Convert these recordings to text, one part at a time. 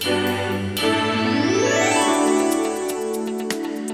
Thank you.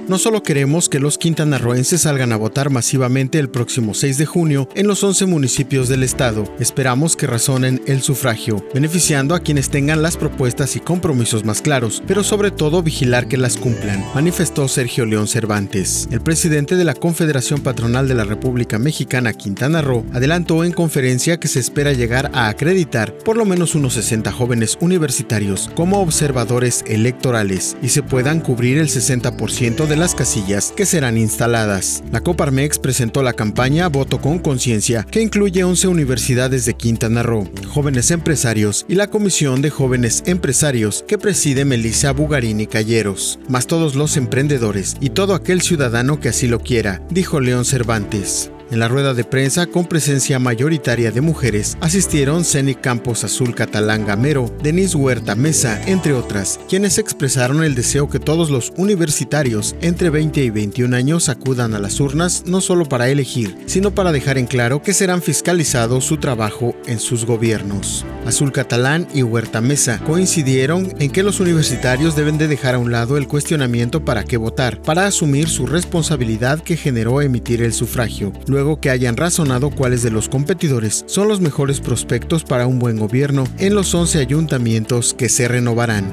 No solo queremos que los quintanarroenses salgan a votar masivamente el próximo 6 de junio en los 11 municipios del estado, esperamos que razonen el sufragio, beneficiando a quienes tengan las propuestas y compromisos más claros, pero sobre todo vigilar que las cumplan, manifestó Sergio León Cervantes. El presidente de la Confederación Patronal de la República Mexicana, Quintana Roo, adelantó en conferencia que se espera llegar a acreditar por lo menos unos 60 jóvenes universitarios como observadores electorales y se puedan cubrir el 60% las casillas que serán instaladas. La Coparmex presentó la campaña Voto con Conciencia, que incluye 11 universidades de Quintana Roo, jóvenes empresarios y la Comisión de Jóvenes Empresarios que preside Melissa Bugarini Calleros, más todos los emprendedores y todo aquel ciudadano que así lo quiera, dijo León Cervantes. En la rueda de prensa, con presencia mayoritaria de mujeres, asistieron Ceni Campos Azul Catalán Gamero, Denise Huerta Mesa, entre otras, quienes expresaron el deseo que todos los universitarios entre 20 y 21 años acudan a las urnas no solo para elegir, sino para dejar en claro que serán fiscalizados su trabajo en sus gobiernos. Azul Catalán y Huerta Mesa coincidieron en que los universitarios deben de dejar a un lado el cuestionamiento para qué votar, para asumir su responsabilidad que generó emitir el sufragio luego que hayan razonado cuáles de los competidores son los mejores prospectos para un buen gobierno en los 11 ayuntamientos que se renovarán.